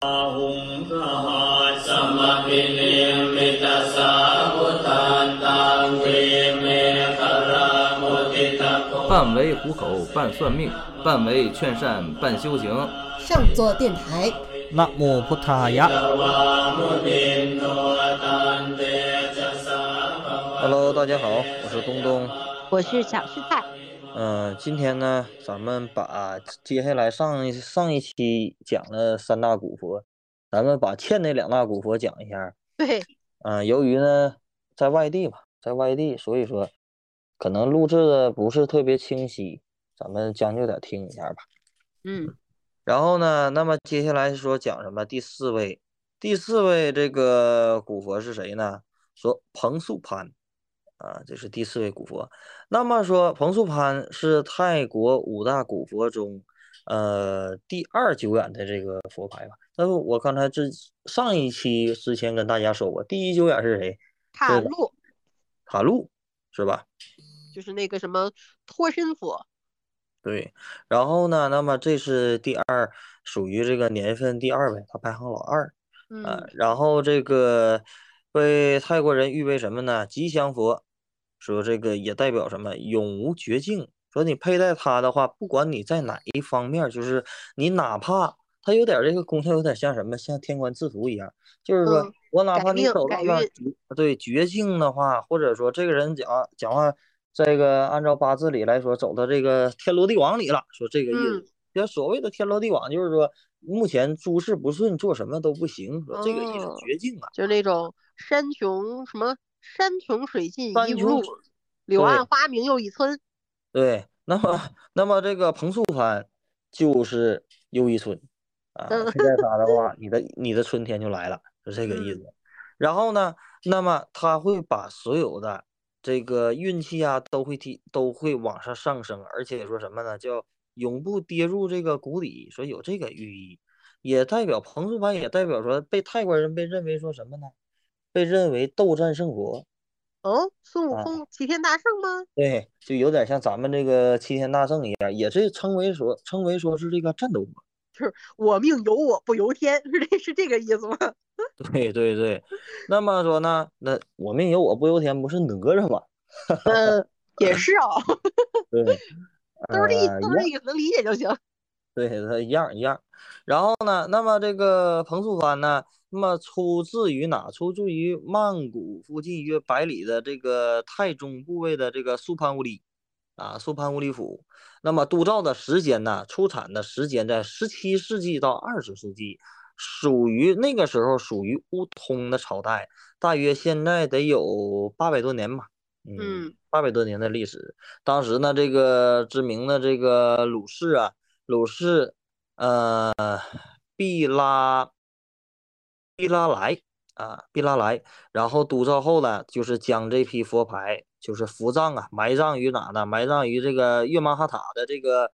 半为糊口，半算命，半为劝善，半修行。上座电台，那木พุทธายะ。 Hello，大家好，我是东东。我是小师太。 嗯、今天呢，咱们把接下来上一上一期讲了三大古佛，咱们把欠那两大古佛讲一下。对，嗯、由于呢在外地吧，在外地，所以说可能录制的不是特别清晰，咱们将就点听一下吧。嗯，然后呢，那么接下来说讲什么？第四位，第四位这个古佛是谁呢？说彭素潘，啊，这是第四位古佛。那么说彭素潘是泰国五大古佛中，呃，第二久远的这个佛牌吧。那么我刚才之上一期之前跟大家说过，第一久远是谁？塔路塔路，是吧？就是那个什么脱身佛。对，然后呢，那么这是第二，属于这个年份第二位，他排行老二。呃嗯，，然后这个被泰国人誉为什么呢？吉祥佛，说这个也代表什么？永无绝境。说你佩戴它的话，不管你在哪一方面，就是你哪怕它有点这个功效，有点像什么？像天官赐福一样，就是说嗯我哪怕你走到了绝对绝境的话，或者说这个人讲讲话，这个按照八字里来说，走到这个天罗地网里了，说这个意思。嗯这所谓的天罗地网，就是说目前诸事不顺，做什么都不行，说这个意思哦绝境啊。就是那种山穷什么山穷水尽山穷疑无路，柳暗花明又一村。对，那么那么这个彭素潘就是又一村啊，嗯佩戴它的话，你的你的春天就来了，是这个意嗯思。然后呢，那么他会把所有的这个运气啊都会提都会往上上升，而且说什么呢？叫永不跌入这个谷底，说有这个寓意，也代表彭素潘也代表说被泰国人被认为说什么呢？被认为斗战胜佛。哦，孙悟啊空齐天大圣吗？对，就有点像咱们这个齐天大圣一样，也是称为说称为说是这个战斗佛。我命由我不由天，是这是这个意思吗？对对对，那么说呢，那我命由我不由天，不是哪吒吗？嗯，也是啊，对，都是这意呃一样都是这意思，能理解就行。对，他一样一样。然后呢，那么这个彭素帆呢，那么出自于哪？出自于曼谷附近约百里的这个泰中部位的这个素潘乌里啊，素潘乌里府。那么督造的时间呢，出产的时间在十七世纪到二十世纪，属于那个时候属于乌通的朝代，大约现在得有八百多年吧。嗯，八百多年的历史。当时呢，这个知名的这个鲁氏啊，鲁氏，呃，毕拉，毕拉莱啊，毕拉莱，然后督造后呢，就是将这批佛牌，就是伏葬啊，埋葬于哪呢？埋葬于这个月曼哈塔的这个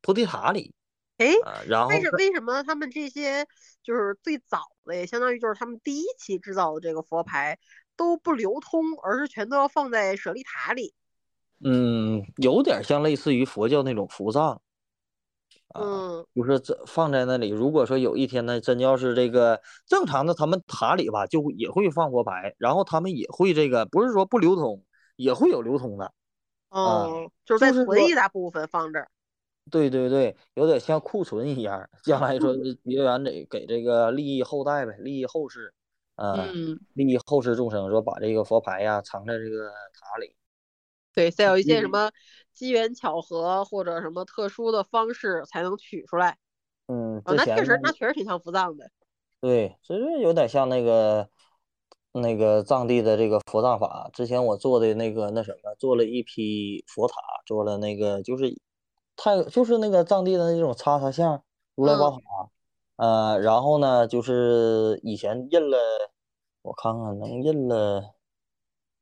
菩提塔里哎，啊。然后为什是为什么他们这些就是最早的，也相当于就是他们第一期制造的这个佛牌都不流通，而是全都要放在舍利塔里？嗯，有点像类似于佛教那种伏葬啊。嗯就是这放在那里。如果说有一天呢，真要是这个正常的，他们塔里吧，就会也会放佛牌，然后他们也会这个，不是说不流通，也会有流通的。哦，就是在就是说存一大部分放这儿。对对对，有点像库存一样，将来说是结缘给给这个利益后代呗，利益后世，啊，嗯，利益后世众生，说把这个佛牌呀藏在这个塔里。对，再有一些什嗯么机缘巧合或者什么特殊的方式才能取出来。嗯，哦，那确实，那确实挺像伏藏的。对，其实有点像那个那个藏地的这个佛藏法。之前我做的那个那什么，做了一批佛塔，做了那个就是太就是那个藏地的那种叉叉像如来宝嗯塔，呃，然后呢就是以前印了，我看看能印了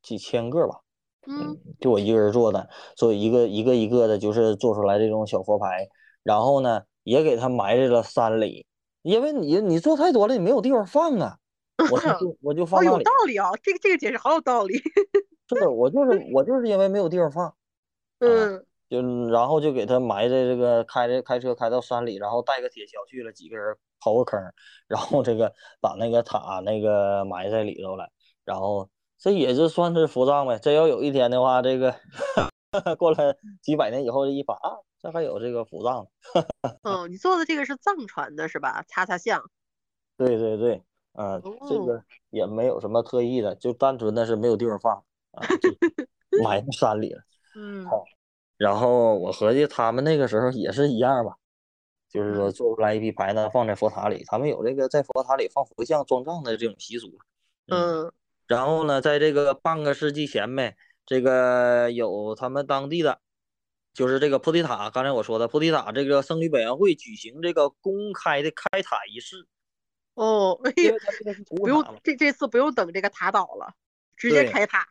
几千个吧。嗯，就我一个人做的，做一个一个一个的，就是做出来这种小佛牌，然后呢，也给它埋在了山里，因为你你做太多了，你没有地方放啊，我就我就放哦，有那里。道理啊，这个这个解释好有道理。是的，我就是我就是因为没有地方放，嗯就然后就给它埋在这个开着开车开到山里，然后带个铁锹去了，几个人刨个坑，然后这个把那个塔那个埋在里头了，然后这也就算是佛葬呗。真要有一天的话，这个 过了几百年以后，这一发啊，这还有这个佛葬。嗯，你做的这个是藏传的是吧？擦擦像。对对对，啊，这哦，个也没有什么特意的，就单纯的是没有地方放啊，就 埋在山里了。嗯好，然后我合计他们那个时候也是一样吧，就是说嗯做出来一批牌呢，放在佛塔里，他们有这个在佛塔里放佛像装藏的这种习俗。嗯，嗯然后呢，在这个半个世纪前呗，这个有他们当地的，就是这个菩提塔，刚才我说的菩提塔这个僧侣委员会举行这个公开的开塔仪式，哦，不用。这这次不用等这个塔倒了，直接开塔。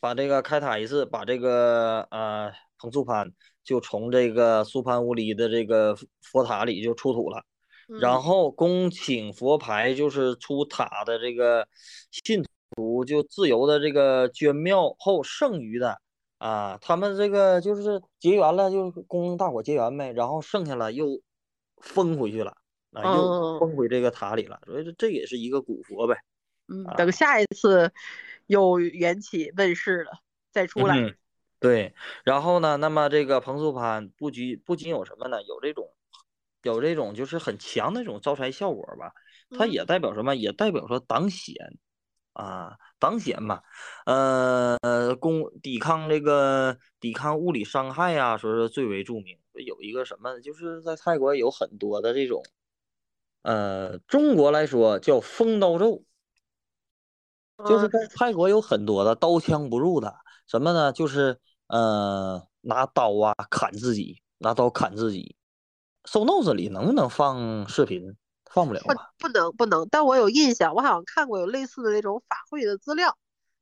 把这个开塔仪式，把这个呃彭素潘就从这个苏潘乌里的这个佛佛塔里就出土了，然嗯后恭请佛牌就是出塔的这个信徒就自由的这个捐庙后剩余的啊，他们这个就是结缘了，就是供大伙结缘呗，然后剩下了又封回去了啊，又哦封回这个塔里了，所以这这也是一个古佛呗。嗯，啊等下一次有缘起问世了再出来。嗯，对，然后呢，那么这个彭素潘不仅不仅有什么呢？有这种有这种就是很强的这种招财效果吧，它嗯也代表什么？也代表说挡险啊，挡险嘛，呃，攻抵抗这个抵抗物理伤害呀、说是最为著名。有一个什么，就是在泰国有很多的这种，呃，中国来说叫风刀咒。就是嗯在泰国有很多的刀枪不入的，什么呢？就是呃拿刀啊砍自己，拿刀砍自己。收 notes 里能不能放视频？放不了不吧？不能不能，但我有印象，我好像看过有类似的那种法会的资料，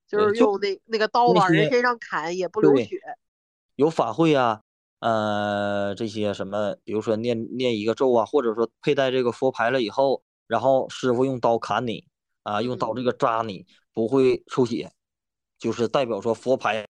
就是用那那个刀往人身上砍也不流血。有法会啊，呃，这些什么，比如说念念一个咒啊，或者说佩戴这个佛牌了以后，然后师傅用刀砍你啊，用刀这个扎你，不会出血，就是代表说佛牌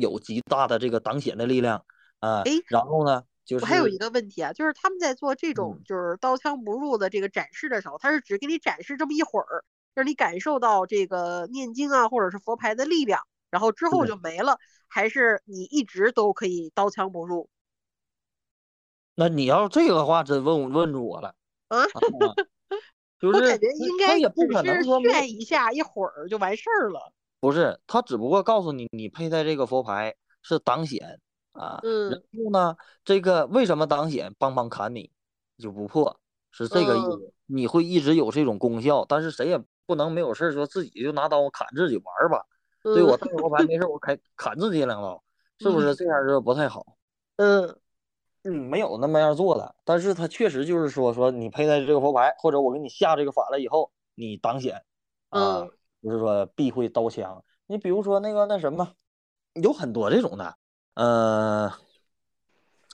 有极大的这个挡血的力量啊。诶然后呢，就我还有一个问题啊，就是他们在做这种嗯就是刀枪不入的这个展示的时候，他是只给你展示这么一会儿，让你感受到这个念经啊或者是佛牌的力量，然后之后就没了，还是你一直都可以刀枪不入那你要这个话，真问问住我了啊？啊，就是我感觉应该也不只可能说炫一下，一会儿就完事儿了。不是，他只不过告诉你，你佩戴这个佛牌是挡险啊。嗯然嗯后呢，这个为什么挡险？帮忙砍你，就不破，是这个意嗯思。你会一直有这种功效，但是谁也不能没有事儿说自己就拿刀砍自己玩儿吧？对我嗯戴佛牌没事儿，我砍砍自己两刀，是不是这样就不太好？嗯嗯，没有那么样做的，但是他确实就是说说你佩戴这个佛牌，或者我给你下这个法了以后，你挡险啊，嗯就是说避讳刀枪。你比如说那个那什么，有很多这种的，呃，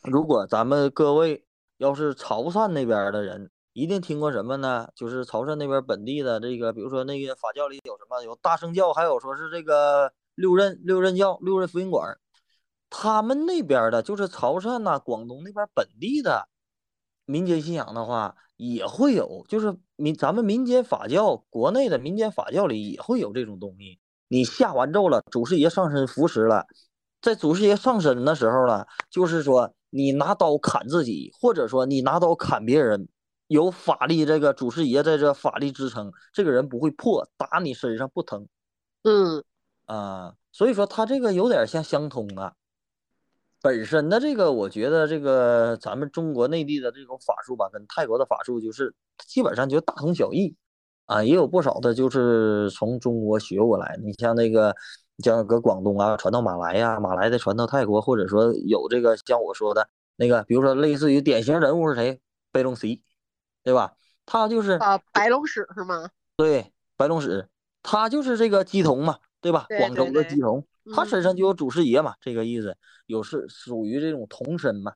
如果咱们各位要是潮汕那边的人，一定听过什么呢？就是潮汕那边本地的这个，比如说那个法教里有什么，有大圣教，还有说是这个六任六任教六任福音馆。他们那边的，就是潮汕呐、广东那边本地的民间信仰的话，也会有，就是民咱们民间法教，国内的民间法教里也会有这种东西。你下完咒了，祖师爷上身扶持了，在祖师爷上身的时候呢，就是说你拿刀砍自己，或者说你拿刀砍别人，有法力这个祖师爷在这法力支撑，这个人不会破，打你身上不疼。嗯啊，所以说他这个有点像相通啊。本身的这个，我觉得这个咱们中国内地的这种法术吧，跟泰国的法术就是基本上就大同小异啊，也有不少的就是从中国学过来。你像那个，像搁广东啊传到马来呀、马来的传到泰国，或者说有这个像我说的那个，比如说类似于典型人物是谁？贝隆西，对吧？他就是啊，白龙使是吗？对，白龙使，他就是这个鸡童嘛，对吧？对广州的鸡童，他身嗯上就有祖师爷嘛，这个意思，有是属于这种童身嘛。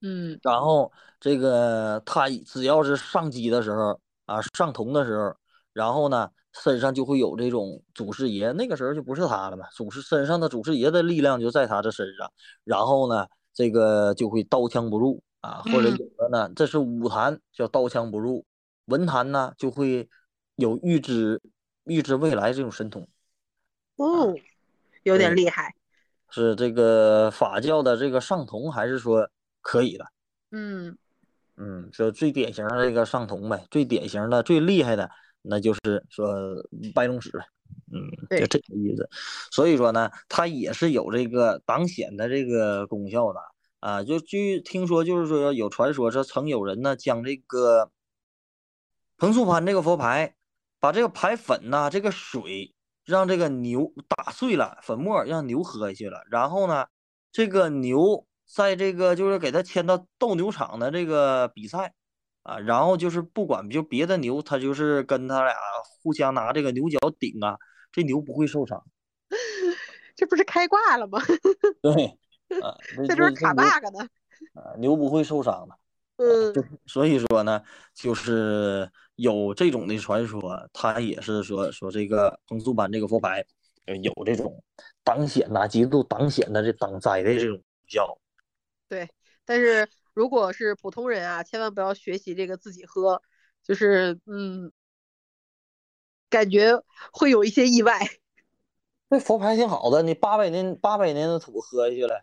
嗯然后这个他只要是上机的时候啊，上童的时候，然后呢身上就会有这种祖师爷，那个时候就不是他了嘛，祖师身上的祖师爷的力量就在他这身上，然后呢这个就会刀枪不入啊，或者嗯有的呢这是武坛叫刀枪不入文坛呢就会有预知预知未来这种神通，哦，有点厉害。是这个法教的这个上童，还是说可以的？嗯，嗯，就最典型的这个上童呗，最典型的、最厉害的，那就是说白龙使了。嗯，就这个意思。所以说呢，它也是有这个挡险的这个功效的啊。就据听说，就是说有传说，说曾有人呢将这个彭素潘这个佛牌，把这个牌粉呐、这个水让这个牛打碎了，粉末让牛喝下去了，然后呢，这个牛在这个就是给它牵到斗牛场的这个比赛啊，然后就是不管就别的牛，它就是跟他俩互相拿这个牛角顶啊，这牛不会受伤。这不是开挂了吗？对，啊，这在这儿卡 bug 呢。啊，牛不会受伤的。嗯就所以说呢，就是有这种的传说，他也是说说这个彭素班这个佛牌，呃有这种挡险呐、极度挡险的这挡灾的这种效。对，但是如果是普通人啊，千万不要学习这个自己喝，就是嗯，感觉会有一些意外。那佛牌挺好的，你八百年八百年的土喝下去了，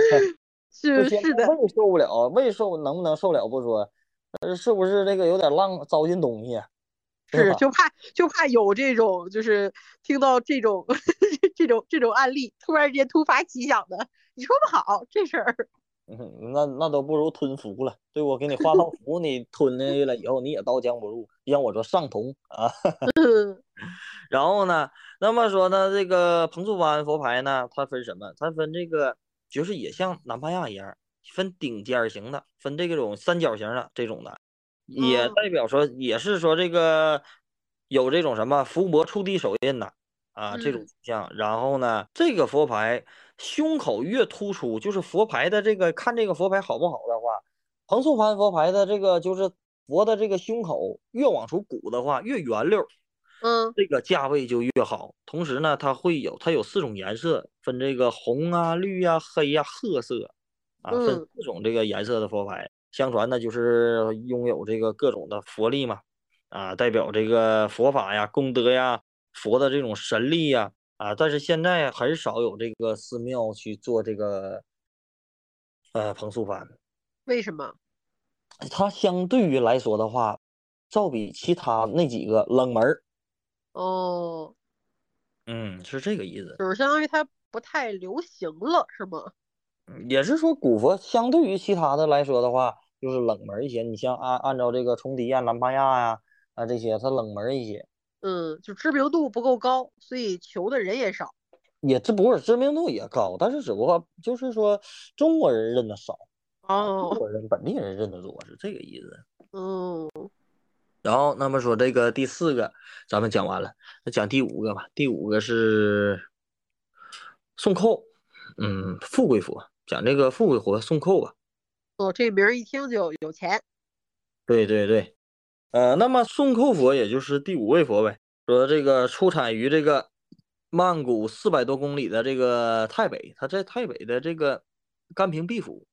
是是的，胃受不了，胃受能不能受了不说，呃是不是这个有点浪糟践东西啊？是就怕就怕有这种就是听到这种 这种这种案例，突然间突发奇想的，你说不好这事儿。嗯，那那都不如吞服了，对我给你画道符，你吞进去了以后你也刀枪不入，让我说上铜啊。嗯 然后呢，那么说呢，这个彭素湾佛牌呢，它分什么？它分这个，就是也像南帕亚一样，分顶尖型的，分这种三角形的这种的，也哦代表说，也是说这个有这种什么伏魔触地手印的，啊，这种嗯倾向。然后呢，这个佛牌胸口越突出，就是佛牌的这个看这个佛牌好不好的话，彭素盘佛牌的这个就是佛的这个胸口越往出鼓的话，越圆溜儿。嗯这个价位就越好。同时呢，它会有它有四种颜色，分这个红啊、绿呀、黑呀、褐色啊，分嗯四种这个颜色的佛牌。相传呢，就是拥有这个各种的佛力嘛，啊，代表这个佛法呀、功德呀、佛的这种神力呀，啊，但是现在很少有这个寺庙去做这个呃彭素幡，为什么？它相对于来说的话，照比其他那几个冷门儿，哦，嗯，是这个意思。就是相当于它不太流行了，是吗？嗯也是说古佛相对于其他的来说的话，就是冷门一些。你像按按照这个崇迪呀、南帕亚呀啊这些，它冷门一些，嗯，就知名度不够高，所以求的人也少。也这不是知名度也高，但是只不过就是说中国人认的少，中哦，国人本地人认的多，是这个意思。嗯然后那么说这个第四个咱们讲完了，那讲第五个吧。第五个是宋寇，嗯，富贵佛，讲这个富贵佛宋寇吧。哦，这名儿一听就有钱。对对对，呃，那么宋寇佛也就是第五位佛呗，说这个出产于这个曼谷四百多公里的这个泰北，他在泰北的这个甘平毕府，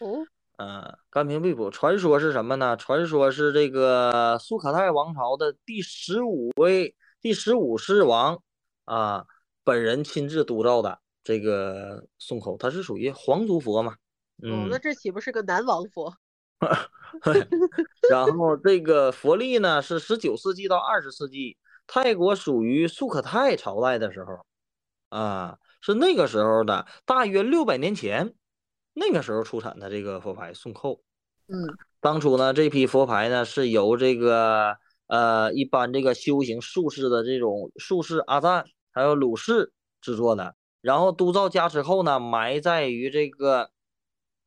哦，呃，甘平毕府传说是什么呢？传说是这个苏可泰王朝的第十五位第十五世王啊，本人亲自督造的这个宋寇，他是属于皇族佛嘛，哦，嗯那。这岂不是个南王佛？然后这个佛历呢是十九世纪到二十世纪，泰国属于苏可泰朝代的时候，啊，是那个时候的，大约六百年前，那个时候出产的这个佛牌宋寇。嗯当初呢，这批佛牌呢是由这个呃一般这个修行术士的这种术士阿赞还有鲁士制作的，然后督造加持后呢，埋在于这个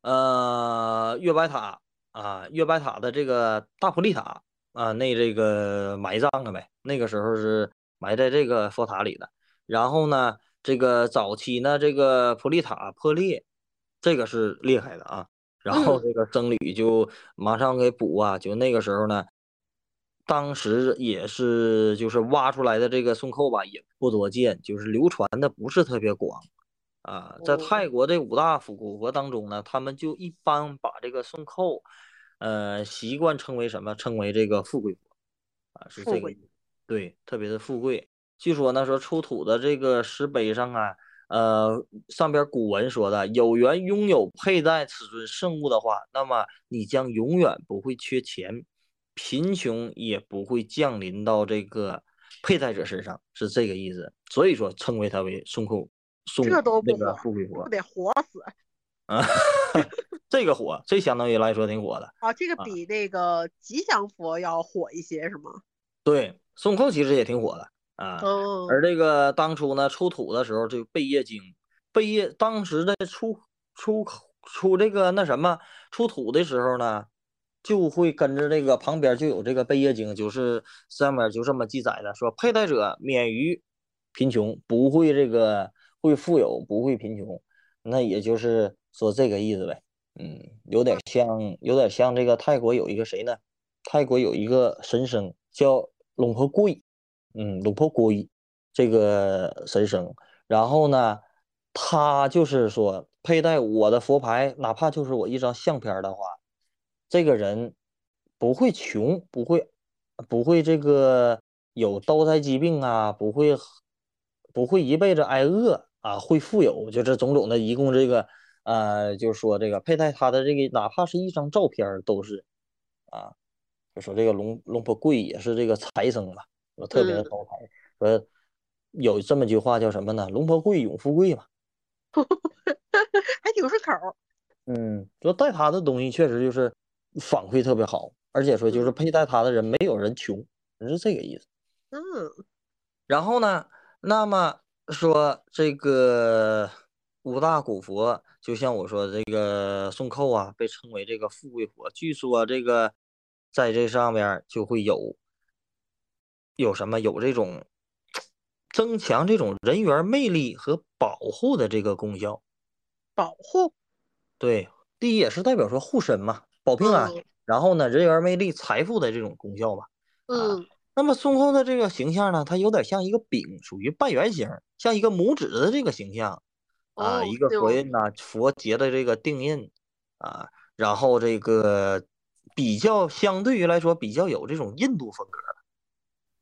呃月白塔啊月白塔的这个大普利塔啊那这个埋葬了呗，那个时候是埋在这个佛塔里的。然后呢，这个早期呢，这个普利塔破裂，这个是厉害的啊。然后嗯这个僧侣就马上给补啊，就那个时候呢，当时也是就是挖出来的这个宋寇吧，也不多见，就是流传的不是特别广啊。在哦泰国这五大古古国当中呢，他们就一般把这个宋寇，呃，习惯称为什么？称为这个富贵佛啊，是这个意思。对，特别的富贵。据说呢，说出土的这个石碑上啊，呃，上边古文说的，有缘拥有佩戴此尊圣物的话，那么你将永远不会缺钱，贫穷也不会降临到这个佩戴者身上，是这个意思。所以说称为它为孙口孙这都那个不火富贵佛不得火死啊，这个火，这相当于来说挺火的。啊！这个啊比那个吉祥佛要火一些是吗？对，孙悟空其实也挺火的啊。嗯，而这个当初呢，出土的时候，这个贝叶经，贝叶当时的出出出这个那什么出土的时候呢，就会跟着这个旁边就有这个贝叶经，就是上面就这么记载的，说佩戴者免于贫穷，不会这个会富有，不会贫穷，那也就是说这个意思呗。嗯，有点像，有点像这个泰国有一个谁呢？泰国有一个神僧叫龙婆贵，嗯，龙婆龟这个神僧，然后呢，他就是说佩戴我的佛牌，哪怕就是我一张相片的话，这个人不会穷，不会不会这个有刀灾疾病啊，不会不会一辈子挨饿啊，会富有，就这种种的，一共这个呃，就是说这个佩戴他的这个，哪怕是一张照片都是啊，就说这个龙龙婆贵也是这个财生嘛，说特别的嗯招财，说有这么句话叫什么呢？龙婆贵永富贵嘛。还挺顺口。嗯，说带他的东西确实就是反馈特别好，而且说就是佩戴他的人没有人穷，是这个意思。嗯，然后呢，那么说这个五大古佛，就像我说这个宋寇啊，被称为这个富贵佛。据说这个在这上面就会有有什么有这种增强这种人缘魅力和保护的这个功效。保护。对，第一也是代表说护身嘛，保平安。嗯然后呢，人缘魅力、财富的这种功效吧。嗯那么孙悟空的这个形象呢，它有点像一个饼，属于半圆形，像一个拇指的这个形象啊，哦一个佛印呐、佛结的这个定印啊，然后这个比较相对于来说比较有这种印度风格，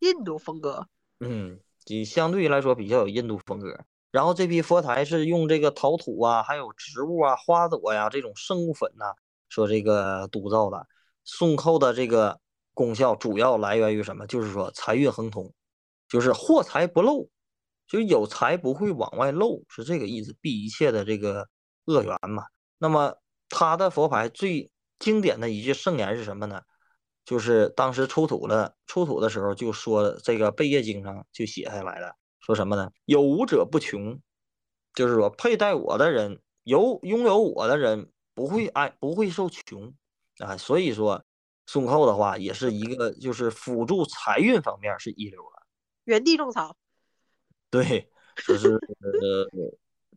印度风格。嗯，就相对于来说比较有印度风格。然后这批佛台是用这个陶土啊，还有植物啊、花朵呀、这种生物粉呐、说这个督造的。宋寇的这个功效主要来源于什么？就是说财运亨通，就是货财不漏，就是有财不会往外漏，是这个意思，避一切的这个恶缘嘛。那么他的佛牌最经典的一句圣言是什么呢？就是当时出土了，出土的时候就说这个贝叶经上就写下来了，说什么呢？有无者不穷，就是说佩戴我的人，有拥有我的人不会挨不会受穷啊。所以说孙悟空的话也是一个就是辅助财运方面是一流的。原地种草。对，就是 呃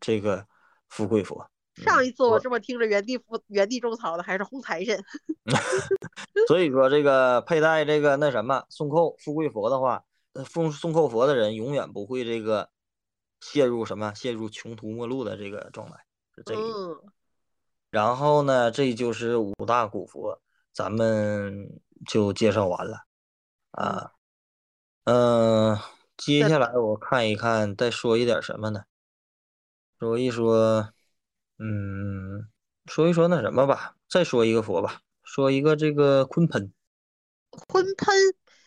这个富贵佛。上一次我我这么听着原地富原地种草的还是红财神。所以说，这个佩戴这个那什么孙寇富贵佛的话，呃，奉孙寇佛的人永远不会这个陷入什么陷入穷途末路的这个状态，是这个意思。嗯，然后呢，这就是五大古佛，咱们就介绍完了啊。嗯、接下来我看一看，再说一点什么呢？说一说，嗯，说一说那什么吧，再说一个佛吧，说一个这个鲲喷。鲲喷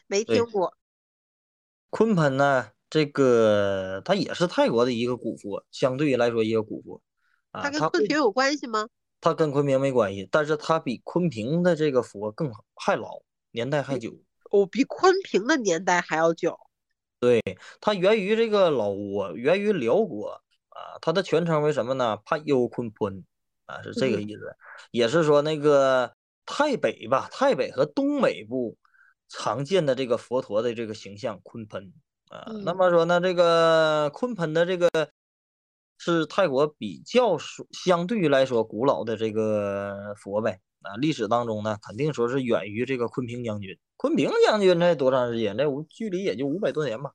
没听过。鲲喷呢，这个它也是泰国的一个古佛，相对来说一个古佛啊，它跟它昆平有关系吗？它跟昆明没关系，但是它比昆平的这个佛更还老，年代还久。哦，比昆平的年代还要久。对它源于这个老挝，源于辽国啊，它的全称为什么呢？帕优昆坤啊，是这个嗯意思。也是说那个泰北吧，泰北和东北部常见的这个佛陀的这个形象昆盆啊。那嗯么说呢，这个昆盆的这个是泰国比较属相对于来说古老的这个佛呗。啊，历史当中呢，肯定说是远于这个昆平将军。昆平将军才多长时间？那无距离也就五百多年吧。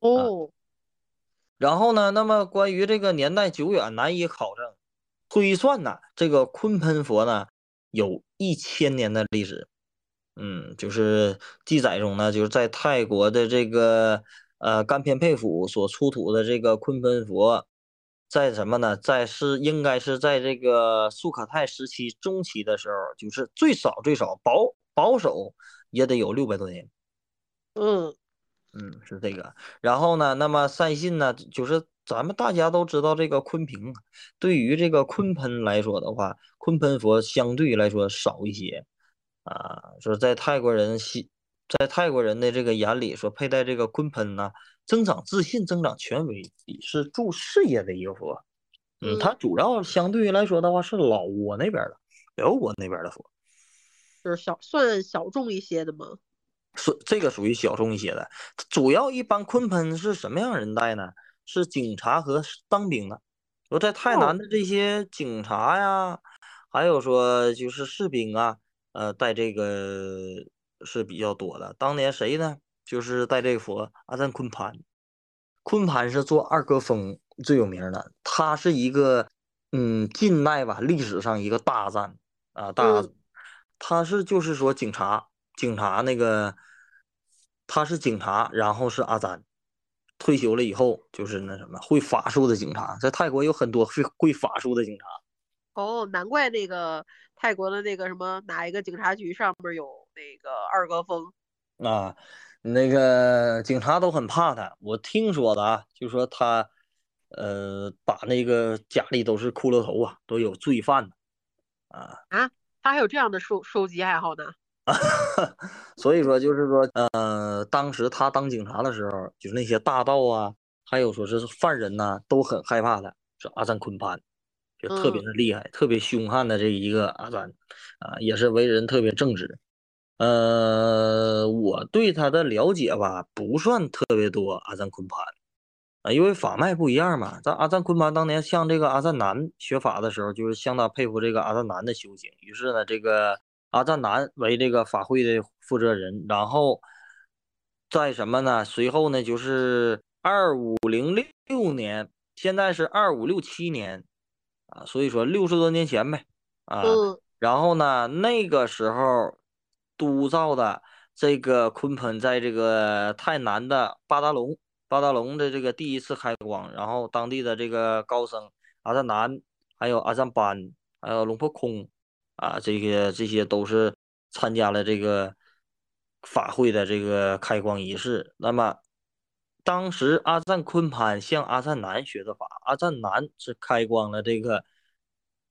哦，然后呢，那么关于这个年代久远难以考证，推算呢，这个鲲喷佛呢有一千年的历史嗯，就是记载中呢，就是在泰国的这个呃甘偏佩府所出土的这个鲲喷佛，在什么呢？在是应该是在这个苏可泰时期中期的时候，就是最少最少保保守也得有六百多年。嗯嗯，是这个。然后呢，那么善信呢，就是咱们大家都知道这个昆平啊，对于这个鲲盆来说的话，鲲盆佛相对来说少一些啊。说在泰国人心，在泰国人的这个眼里，说佩戴这个鲲盆呢，增长自信、增长权威，是助事业的一个佛。嗯，它主要相对于来说的话是老挝那边的，辽国那边的佛，就是小算小众一些的吗？是这个属于小众一些的，主要一般鲲盆是什么样人戴呢？是警察和当兵的。说在泰南的这些警察呀，还有说就是士兵啊，呃，戴这个是比较多的。当年谁呢？就是带这个佛阿赞昆潘。昆潘是做二哥峰最有名的，他是一个嗯近代吧历史上一个大赞啊大他是就是说警察。警察那个，他是警察，然后是阿赞，退休了以后就是那什么会法术的警察，在泰国有很多会会法术的警察。哦，难怪那个泰国的那个什么哪一个警察局上面有那个二哥峰啊，那个警察都很怕他。我听说的啊，就说他呃把那个家里都是骷髅头啊，都有罪犯啊啊，他还有这样的收收集爱好呢。所以说，就是说，呃，当时他当警察的时候，就是那些大盗啊，还有说是犯人呐，都很害怕他，是阿赞昆潘，就特别的厉害，特别凶悍的这一个阿赞，啊，也是为人特别正直。呃，我对他的了解吧，不算特别多。阿赞昆潘，啊，因为法脉不一样嘛。咱阿赞昆潘当年向这个阿赞南学法的时候，就是相当佩服这个阿赞南的修行，于是呢，这个。阿赞南为这个法会的负责人，然后在什么呢？随后呢，就是二五零六年，现在是二五六七年啊，所以说六十多年前呗啊。然后呢，那个时候督造的这个鲲鹏，在这个泰南的巴达龙，巴达龙的这个第一次开光，然后当地的这个高僧阿赞南，还有阿赞班，还有龙婆空。啊，这些这些都是参加了这个法会的这个开光仪式。那么，当时阿赞昆潘向阿赞南学的法，阿赞南是开光了这个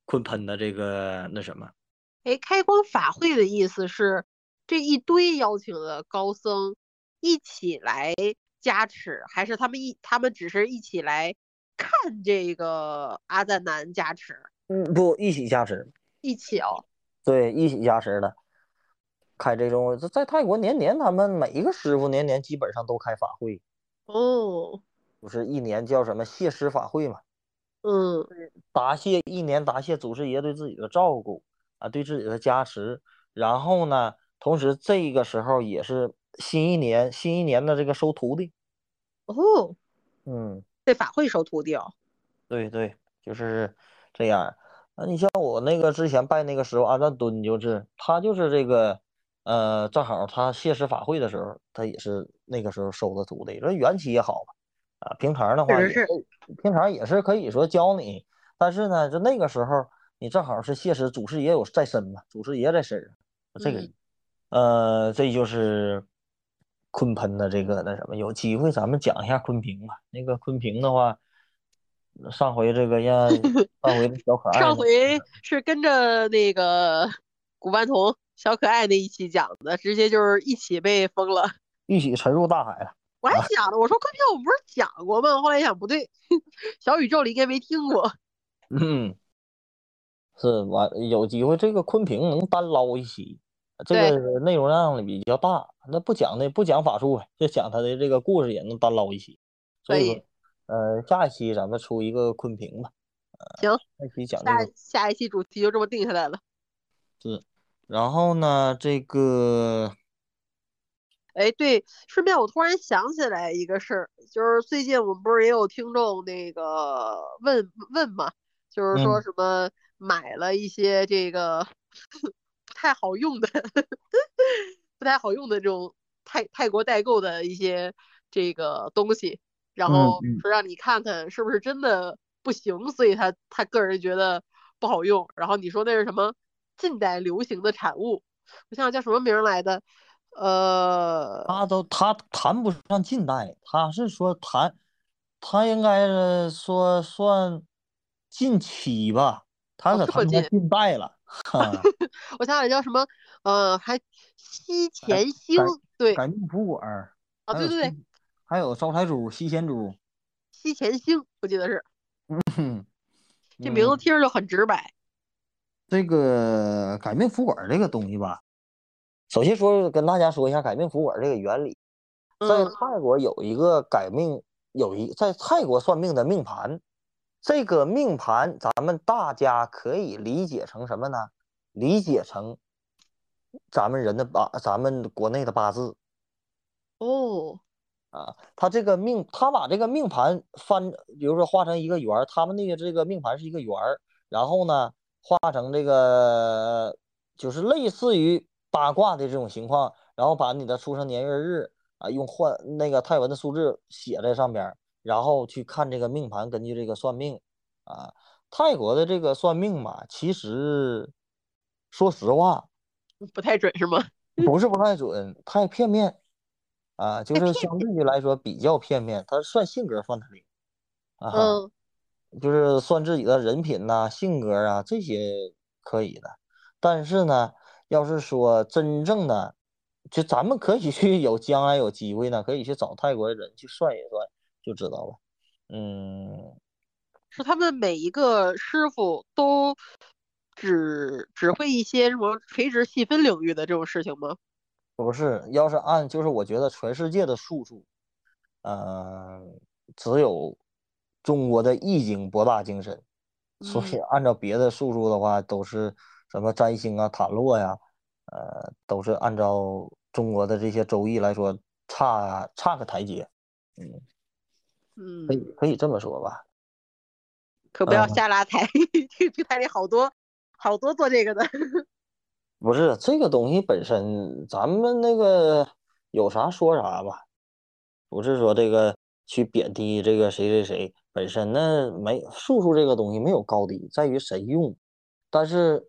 昆鹏的这个那什么？哎，开光法会的意思是这一堆邀请的高僧一起来加持，还是他们一他们只是一起来看这个阿赞南加持？嗯，不，一起加持。一起哦，对，一起加持的，开这种在在泰国年年他们每一个师傅年年基本上都开法会，哦，不是一年叫什么谢师法会嘛，嗯，答谢一年答谢祖师爷对自己的照顾啊，对自己的加持，然后呢，同时这个时候也是新一年新一年的这个收徒弟，哦，嗯，这法会收徒弟哦，对对，就是这样。那，你像我那个之前拜那个时候阿赞敦，就是他就是这个，呃，正好他谢师法会的时候，他也是那个时候收的徒弟。说缘起也好吧，啊，平常的话也是，平常也是可以说教你，但是呢，就那个时候你正好是谢师，祖师爷有在身嘛，祖师爷在身上，这个，呃，这就是鲲喷的这个那什么，有机会咱们讲一下昆平吧。那个昆平的话。上回这个让 上回小可爱，上回是跟着那个 古曼童小可爱那一期讲的，直接就是一起被封了，一起沉入大海了。我还想呢，我说昆平我们不是讲过吗？后来想不对，小宇宙里应该没听过。嗯，是完有机会这个昆平能单捞一期，这个内容量比较大，那不讲的不讲法术呗，就讲他的这个故事也能单捞一期。所以说。呃，下一期咱们出一个昆平吧。行，下一期讲下下一期主题就这么定下来了。是，然后呢，这个，哎，对，顺便我突然想起来一个事儿，就是最近我们不是也有听众那个问问嘛，就是说什么买了一些这个不太好用的，不太好用的这种泰泰国代购的一些这个东西，然后嗯说让你看看是不是真的不行，所以他他个人觉得不好用。然后你说那是什么近代流行的产物？我想想叫什么名儿来的？呃，他都他谈不上近代，他是说谈，他应该是说算近期吧，他可谈不上近代了。哈 我想想叫什么？呃，还西改前星，对改命福管儿，啊，对对对，还有招财猪、西钱猪，西前星，我记得是嗯，这名字嗯听着就很直白。这个改命符管儿这个东西吧，首先说跟大家说一下改命符管儿这个原理。在嗯泰国有一个改命，有一在泰国算命的命盘，这个命盘咱们大家可以理解成什么呢？理解成咱们人的八，咱们国内的八字哦，啊。他这个命，他把这个命盘翻，比如说画成一个圆儿，他们那个这个命盘是一个圆儿，然后呢画成这个就是类似于八卦的这种情况，然后把你的出生年月日啊用换那个泰文的数字写在上边儿，然后去看这个命盘，根据这个算命啊。泰国的这个算命嘛，其实说实话不太准是吗？不是不太准，太片面啊，就是相对于来说比较片面，他算性格算的灵啊。嗯就是算自己的人品呐、性格啊这些可以的，但是呢，要是说真正的，就咱们可以去 有将来有机会呢，可以去找泰国的人去算一算，就知道了。嗯，是他们每一个师傅都只只会一些什么垂直细分领域的这种事情吗？不是，要是按就是我觉得全世界的术数，呃，只有中国的易经博大精深，所以嗯。按照别的术数的话，都是什么占星啊、塔罗呀，呃，都是按照中国的这些周易来说差差个台阶，嗯可，以可以这么说吧。可不要嗯瞎拉踩，这这台里好多好多做这个的。不是这个东西本身，咱们那个有啥说啥吧，不是说这个去贬低这个谁谁谁，本身呢没术数这个东西没有高低，在于谁用。但是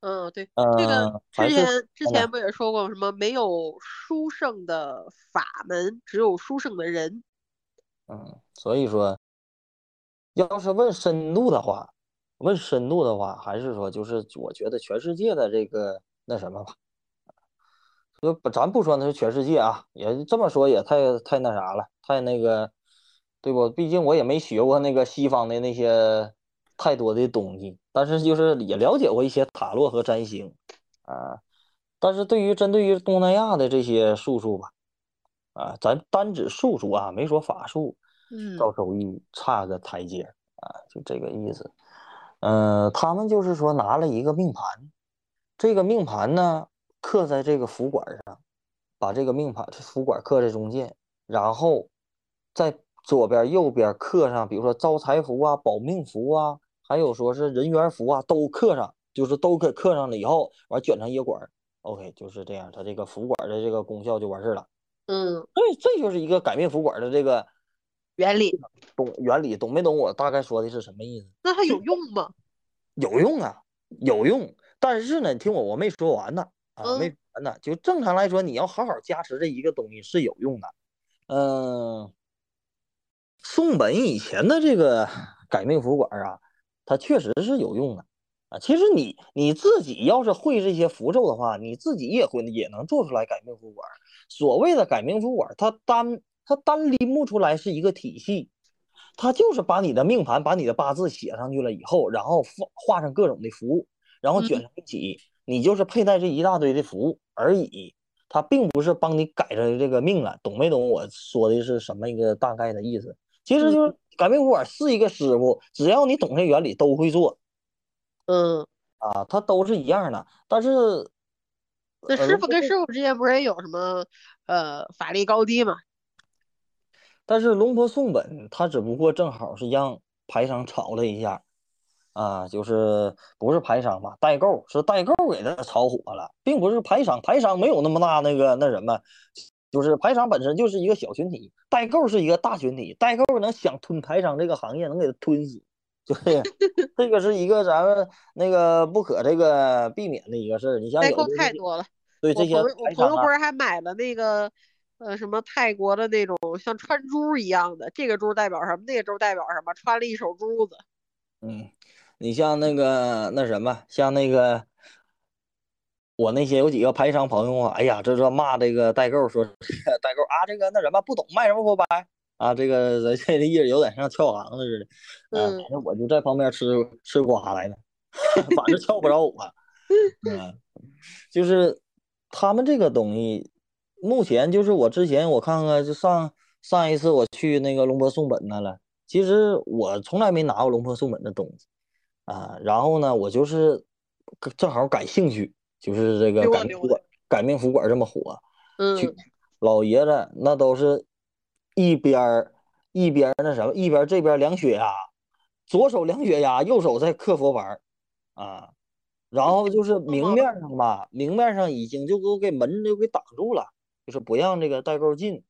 嗯，对，呃，这个之前之前不也说过什么没有书圣的法门，只有书圣的人。嗯，所以说，要是问深度的话，问深度的话，还是说就是我觉得全世界的这个那什么吧，就不咱不说那是全世界啊，也这么说也太太那啥了，太那个，对不？毕竟我也没学过那个西方的那些太多的东西，但是就是也了解过一些塔罗和占星啊。但是对于针对于东南亚的这些术数吧，啊，咱单指术数啊，没说法术。嗯赵守义差个台阶啊，就这个意思。嗯、他们就是说拿了一个命盘，这个命盘呢刻在这个符管上，把这个命盘这符管刻在中间，然后在左边、右边刻上，比如说招财符啊、保命符啊，还有说是人缘符啊，都刻上，就是都给刻上了以后，完卷成一个管儿，OK，就是这样，它这个符管的这个功效就完事儿了。嗯，对，这就是一个改命符管的这个原理，懂原理，懂没懂？我大概说的是什么意思？那它有用吗？有用啊，有用。但是呢，你听我，我没说完呢啊，没完呢。就正常来说，你要好好加持这一个东西是有用的。嗯、宋本以前的这个 改命符管啊，它确实是有用的啊。其实你你自己要是会这些符咒的话，你自己也会也能做出来改命符管。所谓的改命符管，它单它单拎不出来是一个体系，它就是把你的命盘、把你的八字写上去了以后，然后画画上各种的符，然后卷嗯成一起，你就是佩戴这一大堆的符而已。它并不是帮你改着这个命了，懂没懂？我说的是什么一个大概的意思？其实就是改命符管是一个师傅，只要你懂这原理，都会做嗯，啊，它都是一样的。但是那呃师傅跟师傅之间不是也有什么呃法力高低嘛？但是龙婆宋本他只不过正好是让排商炒了一下，啊，就是不是牌商吧，代购是代购给他炒火了，并不是牌商，牌商没有那么大那个那什么，就是牌商本身就是一个小群体，代购是一个大群体，代购能想吞牌商这个行业，能给他吞死，就是 这个是一个咱们那个不可这个避免的一个事儿。你像代购太多了。对这些我朋友不是还买了那个呃什么泰国的那种像穿珠一样的，这个珠代表什么，那个珠代表什么，穿了一手珠子。嗯，你像那个那什么，像那个我那些有几个牌商朋友啊，哎呀，这这骂这个代购说代购啊，这个那什么不懂卖什么货白啊，这个人这意思有点像跳行子似的。嗯，嗯反正我就在旁边吃吃瓜来呢，反正跳不着我。嗯，就是他们这个东西，目前就是我之前我看看，就上上一次我去那个龙坡送本那了，其实我从来没拿过龙坡送本的东西啊。然后呢，我就是正好感兴趣，就是这个改命服管改命服管这么火，去嗯，老爷子那都是一边儿一边儿那什么，一边儿这边儿量血压，左手量血压，右手在刻佛牌儿啊。然后就是明面上吧，明面上已经就给我给门就给挡住了，就是不让这个代购进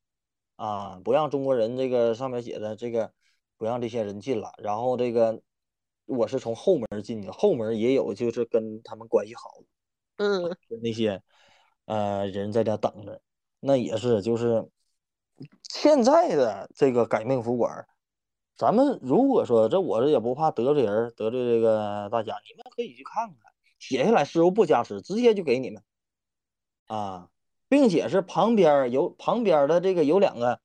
啊，不让中国人这个上面写的这个不让这些人进了。然后这个我是从后门进的，后门也有就是跟他们关系好的嗯，那些呃人在这等着，那也是就是现在的这个改命服管儿，咱们如果说这我这也不怕得罪人，得罪这个大家，你们可以去看看，写下来师傅不加持，直接就给你们啊，并且是旁边有旁边的这个有两个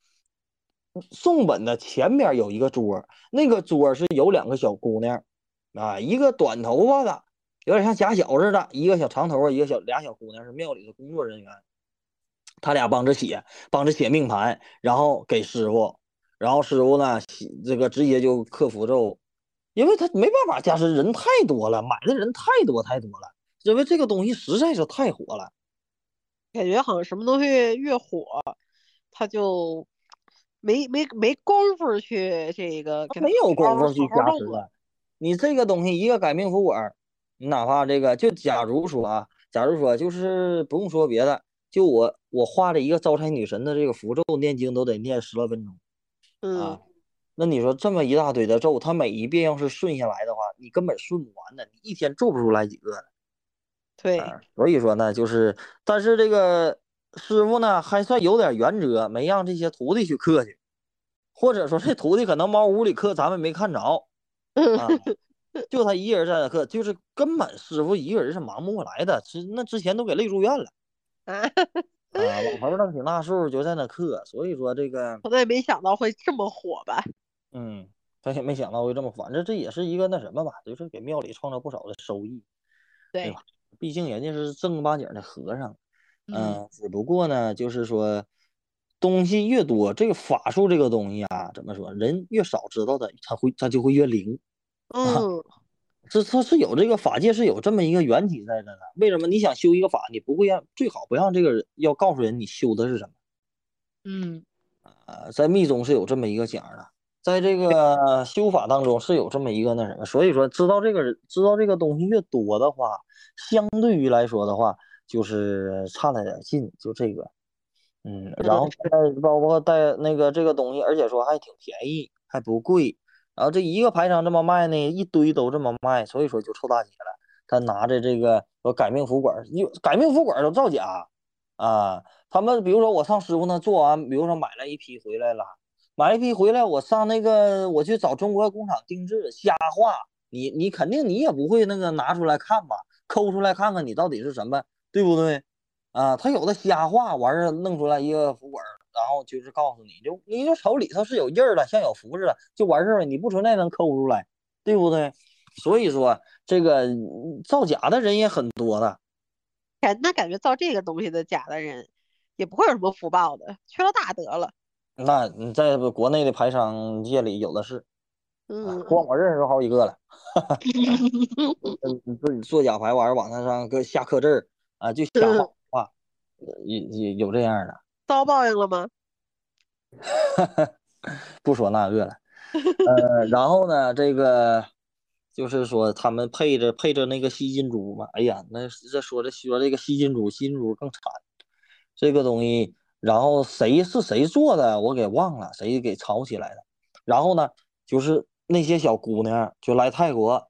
送本的前边有一个桌，那个桌是有两个小姑娘啊，一个短头发的。有点像假小似的，一个小长头发，一个小俩小姑娘是庙里的工作人员，他俩帮着写，帮着写命盘，然后给师傅，然后师傅呢这个直接就刻符咒，因为他没办法加持，人太多了，买的人太多太多了，因为这个东西实在是太火了。感觉好像什么东西越火，他就没没没功夫去这个没有功夫去。加持了。你这个东西一个改命符管儿，你哪怕这个就假如说啊，假如说就是不用说别的，就我我画了一个招财女神的这个符咒，念经都得念十来分钟嗯啊。那你说这么一大堆的咒，它每一遍要是顺下来的话，你根本顺不完的，你一天做不出来几个的。对，啊，所以说呢，就是，但是这个师傅呢还算有点原则，没让这些徒弟去刻去，或者说这徒弟可能猫屋里刻，咱们没看着 啊，就他一个人在那刻，就是根本师傅一个人是忙不过来的，之那之前都给累住院了 啊，啊，老头儿那挺大数就在那刻，所以说这个，我也没想到会这么火吧。嗯，他也没想到会这么，反正这也是一个那什么吧，就是给庙里创造不少的收益，对对，吧？毕竟人家是正儿八经的和尚。嗯，嗯，只不过呢，就是说，东西越多，这个法术这个东西啊，怎么说，人越少知道的，他会他就会越灵。嗯，这它是有这个法界是有这么一个缘起在这的。为什么你想修一个法，你不会让最好不让这个人要告诉人你修的是什么？嗯，呃，在密宗是有这么一个讲的，在这个修法当中是有这么一个那什么，所以说知道这个人知道这个东西越多的话，相对于来说的话，就是差了点劲，就这个，嗯，然后再包括带那个这个东西，而且说还挺便宜，还不贵，然后这一个排场这么卖呢，一堆都这么卖，所以说就臭大街了。他拿着这个说改命符管，有改命符管都造假啊。他们比如说我上师傅那做完，比如说买了一批回来了，买一批回来，我上那个我去找中国工厂定制，瞎画，你你肯定你也不会那个拿出来看吧，抠出来看看你到底是什么，对不对？啊，他有的瞎画，完事弄出来一个符管，然后就是告诉你就你就瞅里头是有印儿的，像有符似的，就完事儿了，你不存在能抠出来，对不对？所以说这个造假的人也很多的。感那感觉造这个东西的假的人，也不会有什么福报的，缺了大德了。那你在国内的牌商界里有的是，嗯，光我认识好几个了。嗯，自己做假牌，完了网上上搁下刻字儿啊，就瞎画画，有有有这样的，遭报应了吗？不说那个了。呃，然后呢，这个就是说他们配着配着那个吸金珠嘛，哎呀，那这说这说这个吸金珠，吸金珠更惨，这个东西，然后谁是谁做的，我给忘了，谁给炒起来的，然后呢，就是那些小姑娘就来泰国，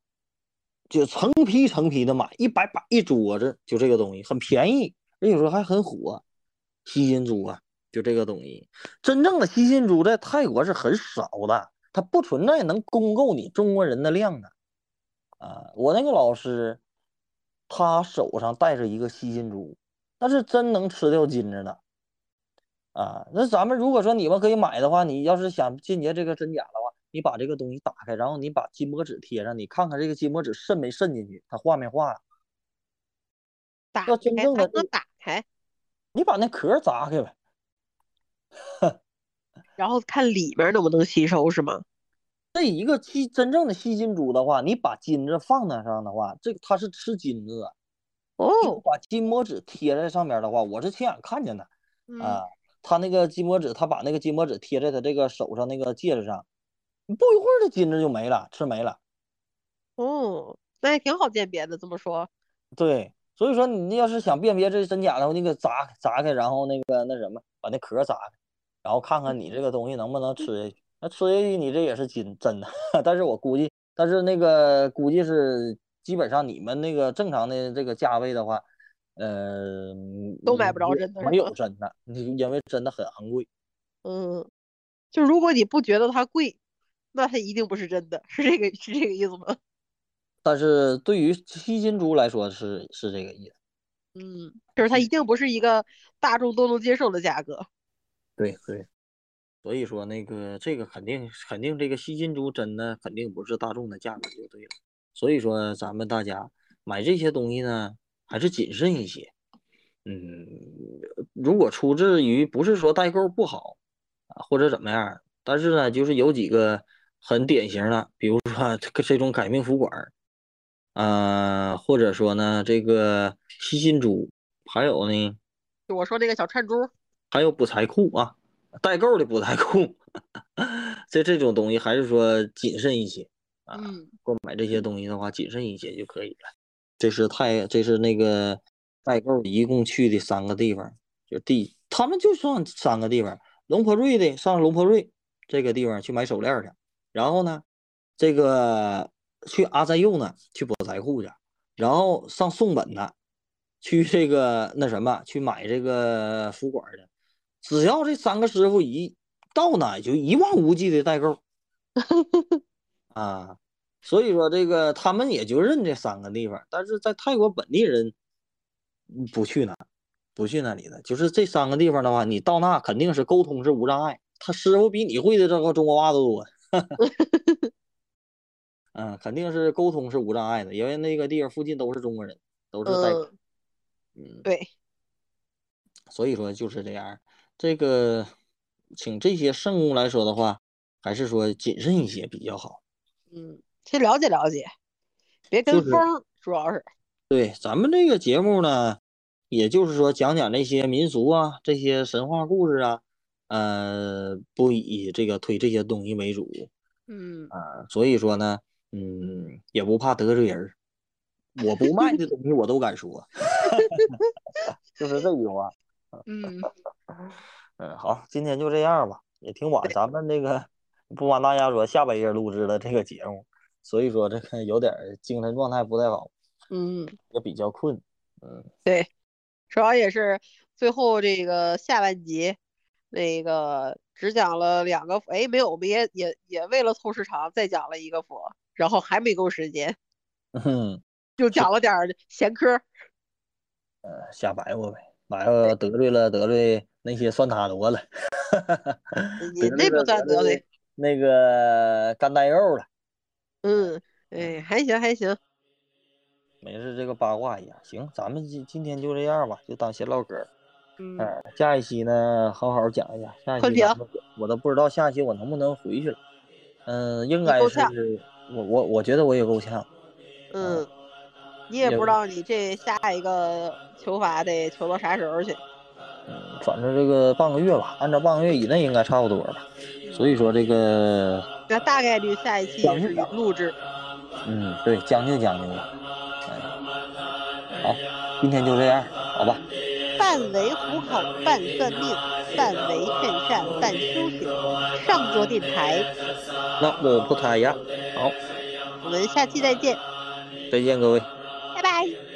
就成批成批的买，一百把一桌子，就这个东西很便宜，而且说还很火，吸金珠啊，就这个东西，真正的吸金珠在泰国是很少的，它不存在能供够你中国人的量的。啊，我那个老师，他手上戴着一个吸金珠，那是真能吃掉金子的。啊，那咱们如果说你们可以买的话，你要是想鉴别这个真假的话，你把这个东西打开，然后你把金箔纸贴上，你看看这个金箔纸渗没渗进去，它化没化。打要真开正的能打开，你把那壳砸开呗。然后看里面能不能吸收是吗？这一个吸真正的吸金珠的话，你把金子放那上的话，这个它是吃金子的。哦，把金箔纸贴在上面的话，我是亲眼看见的。嗯，啊，他那个金箔纸，他把那个金箔纸贴在他这个手上那个戒指上，不一会儿这金子就没了，吃没了。哦，那也挺好鉴别的，这么说，对，所以说你要是想辨别这真假的话，你给砸砸开，然后那个那什么，把那壳砸开，然后看看你这个东西能不能吃下去。那吃下去你这也是金真的，但是我估计，但是那个估计是基本上你们那个正常的这个价位的话，呃，都买不着真的没有真的，因为真的很昂贵。嗯，就如果你不觉得它贵，那它一定不是真的，是这个是这个意思吗？但是对于吸金珠来说是是这个意思。嗯，就是它一定不是一个大众都能接受的价格。对对，所以说那个这个肯定肯定这个吸金珠真的肯定不是大众的价格就对了。所以说咱们大家买这些东西呢，还是谨慎一些。嗯，如果出自于不是说代购不好啊，或者怎么样，但是呢，就是有几个很典型的，比如说这个这种改命福管儿，啊，或者说呢这个吸金珠，还有呢。就我说这个小串珠，还有补财库啊，代购的补财库，这这种东西还是说谨慎一些啊。嗯，购买这些东西的话，谨慎一些就可以了。这是太，这是那个代购一共去的三个地方，就第他们就上三个地方，龙坡瑞的上龙坡瑞这个地方去买手链去，然后呢，这个去阿赞佑呢去补财库去，然后上宋本呢去这个那什么去买这个服管去。只要这三个师傅一到哪，就一望无际的代购 啊，所以说这个他们也就认这三个地方，但是在泰国本地人嗯不去那，不去那里的，就是这三个地方的话，你到那肯定是沟通是无障碍，他师傅比你会的这个中国话都多，嗯，肯定是沟通是无障碍的，因为那个地方附近都是中国人，都是在，嗯，嗯。对，所以说就是这样。这个，请这些圣物来说的话，还是说谨慎一些比较好。嗯，先了解了解，别跟风儿，主要是，对，咱们这个节目呢，也就是说讲讲那些民俗啊，这些神话故事啊，呃，不以这个推这些东西为主嗯，啊。所以说呢，嗯，也不怕得罪人儿。我不卖的东西我都敢说，就是这句话。嗯，嗯，好，今天就这样吧，也挺晚，咱们这个不瞒大家说，下半夜录制的这个节目，所以说这个有点精神状态不太好，嗯，也比较困。嗯，对，主要也是最后这个下半集，那个只讲了两个佛，哎，没有，我们也也也为了凑时长再讲了一个佛，然后还没够时间，嗯，就讲了点闲嗑儿。呃，瞎白话呗，白话得罪了得罪那些算他多了，你那不算得罪，那个干带肉了，嗯，哎，还行还行，没事，这个八卦一样。行，咱们今今天就这样吧，就当闲唠嗑。嗯，嗯，下一期呢，好好讲一下。下一期我都不知道下一期我能不能回去了。嗯，应该是够呛我我我觉得我也够呛。嗯，你也也不知道你这下一个求法得求到啥时候去。嗯，反正这个半个月吧，按照半个月以内应该差不多吧。所以说这个那大概率下一期也是录制。嗯，对，将就将就吧。哎，好，今天就这样，好吧。半为糊口，半算命，半为劝善，半修行。上桌电台，那我不塔呀，好，我们下期再见，再见各位。拜拜。